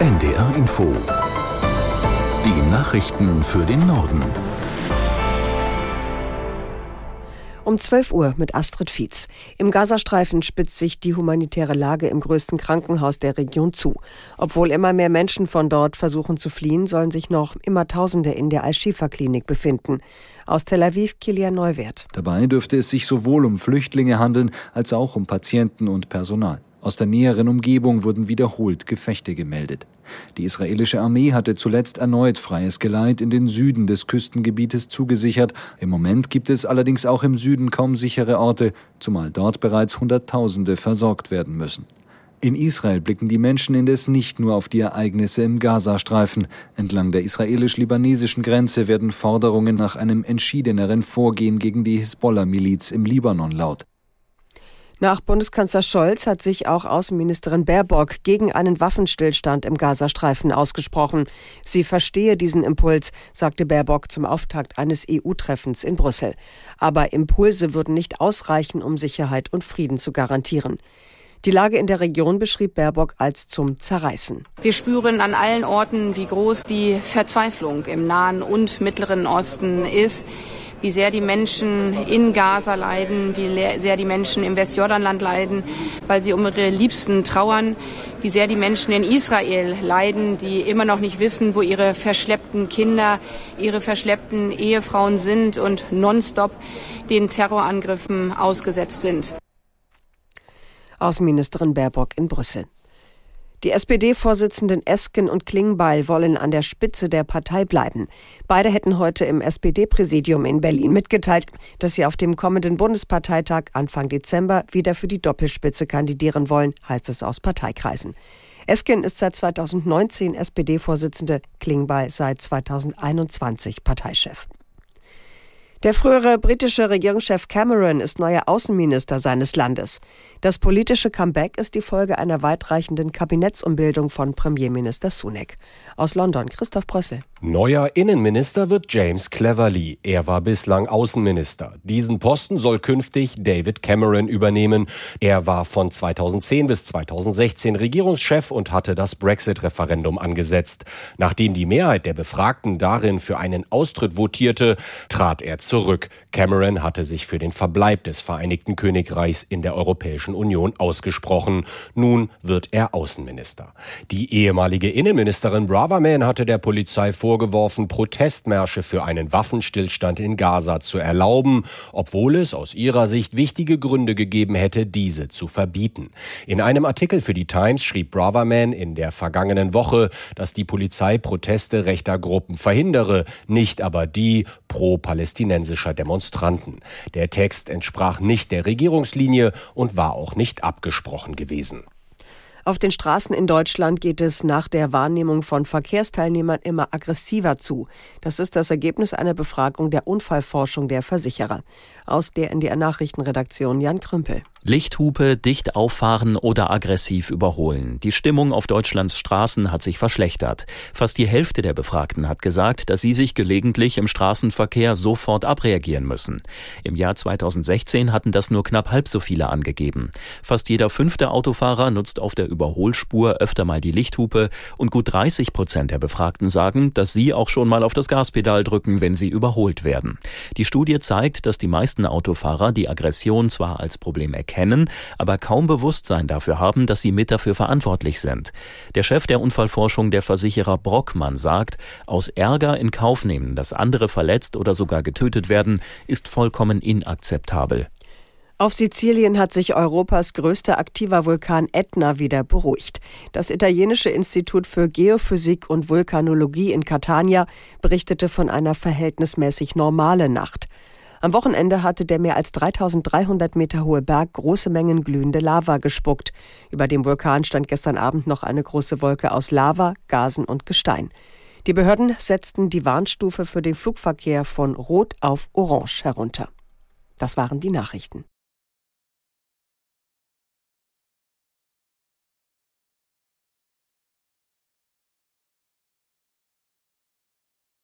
NDR Info. Die Nachrichten für den Norden. Um 12 Uhr mit Astrid Fietz. Im Gazastreifen spitzt sich die humanitäre Lage im größten Krankenhaus der Region zu. Obwohl immer mehr Menschen von dort versuchen zu fliehen, sollen sich noch immer Tausende in der Al-Shifa-Klinik befinden. Aus Tel Aviv, Kilian Neuwert. Dabei dürfte es sich sowohl um Flüchtlinge handeln, als auch um Patienten und Personal. Aus der näheren Umgebung wurden wiederholt Gefechte gemeldet. Die israelische Armee hatte zuletzt erneut freies Geleit in den Süden des Küstengebietes zugesichert. Im Moment gibt es allerdings auch im Süden kaum sichere Orte, zumal dort bereits Hunderttausende versorgt werden müssen. In Israel blicken die Menschen indes nicht nur auf die Ereignisse im Gazastreifen. Entlang der israelisch-libanesischen Grenze werden Forderungen nach einem entschiedeneren Vorgehen gegen die Hisbollah-Miliz im Libanon laut. Nach Bundeskanzler Scholz hat sich auch Außenministerin Baerbock gegen einen Waffenstillstand im Gazastreifen ausgesprochen. Sie verstehe diesen Impuls, sagte Baerbock zum Auftakt eines EU-Treffens in Brüssel. Aber Impulse würden nicht ausreichen, um Sicherheit und Frieden zu garantieren. Die Lage in der Region beschrieb Baerbock als zum Zerreißen. Wir spüren an allen Orten, wie groß die Verzweiflung im Nahen und Mittleren Osten ist wie sehr die Menschen in Gaza leiden, wie sehr die Menschen im Westjordanland leiden, weil sie um ihre Liebsten trauern, wie sehr die Menschen in Israel leiden, die immer noch nicht wissen, wo ihre verschleppten Kinder, ihre verschleppten Ehefrauen sind und nonstop den Terrorangriffen ausgesetzt sind. Außenministerin Baerbock in Brüssel. Die SPD-Vorsitzenden Esken und Klingbeil wollen an der Spitze der Partei bleiben. Beide hätten heute im SPD-Präsidium in Berlin mitgeteilt, dass sie auf dem kommenden Bundesparteitag Anfang Dezember wieder für die Doppelspitze kandidieren wollen, heißt es aus Parteikreisen. Esken ist seit 2019 SPD-Vorsitzende, Klingbeil seit 2021 Parteichef. Der frühere britische Regierungschef Cameron ist neuer Außenminister seines Landes. Das politische Comeback ist die Folge einer weitreichenden Kabinettsumbildung von Premierminister Sunak. Aus London, Christoph Brössel. Neuer Innenminister wird James Cleverly. Er war bislang Außenminister. Diesen Posten soll künftig David Cameron übernehmen. Er war von 2010 bis 2016 Regierungschef und hatte das Brexit-Referendum angesetzt. Nachdem die Mehrheit der Befragten darin für einen Austritt votierte, trat er zurück. Cameron hatte sich für den Verbleib des Vereinigten Königreichs in der Europäischen Union ausgesprochen. Nun wird er Außenminister. Die ehemalige Innenministerin Braverman hatte der Polizei vorgeworfen, Protestmärsche für einen Waffenstillstand in Gaza zu erlauben, obwohl es aus ihrer Sicht wichtige Gründe gegeben hätte, diese zu verbieten. In einem Artikel für die Times schrieb Braverman in der vergangenen Woche, dass die Polizei Proteste rechter Gruppen verhindere, nicht aber die pro-palästinensischen palästinensischer Demonstranten. Der Text entsprach nicht der Regierungslinie und war auch nicht abgesprochen gewesen. Auf den Straßen in Deutschland geht es nach der Wahrnehmung von Verkehrsteilnehmern immer aggressiver zu. Das ist das Ergebnis einer Befragung der Unfallforschung der Versicherer. Aus der NDR Nachrichtenredaktion Jan Krümpel. Lichthupe, dicht auffahren oder aggressiv überholen. Die Stimmung auf Deutschlands Straßen hat sich verschlechtert. Fast die Hälfte der Befragten hat gesagt, dass sie sich gelegentlich im Straßenverkehr sofort abreagieren müssen. Im Jahr 2016 hatten das nur knapp halb so viele angegeben. Fast jeder fünfte Autofahrer nutzt auf der Überholspur öfter mal die Lichthupe und gut 30 Prozent der Befragten sagen, dass sie auch schon mal auf das Gaspedal drücken, wenn sie überholt werden. Die Studie zeigt, dass die meisten Autofahrer die Aggression zwar als Problem erkennen, kennen, aber kaum Bewusstsein dafür haben, dass sie mit dafür verantwortlich sind. Der Chef der Unfallforschung der Versicherer Brockmann sagt, aus Ärger in Kauf nehmen, dass andere verletzt oder sogar getötet werden, ist vollkommen inakzeptabel. Auf Sizilien hat sich Europas größter aktiver Vulkan Etna wieder beruhigt. Das italienische Institut für Geophysik und Vulkanologie in Catania berichtete von einer verhältnismäßig normalen Nacht. Am Wochenende hatte der mehr als 3300 Meter hohe Berg große Mengen glühende Lava gespuckt. Über dem Vulkan stand gestern Abend noch eine große Wolke aus Lava, Gasen und Gestein. Die Behörden setzten die Warnstufe für den Flugverkehr von Rot auf Orange herunter. Das waren die Nachrichten.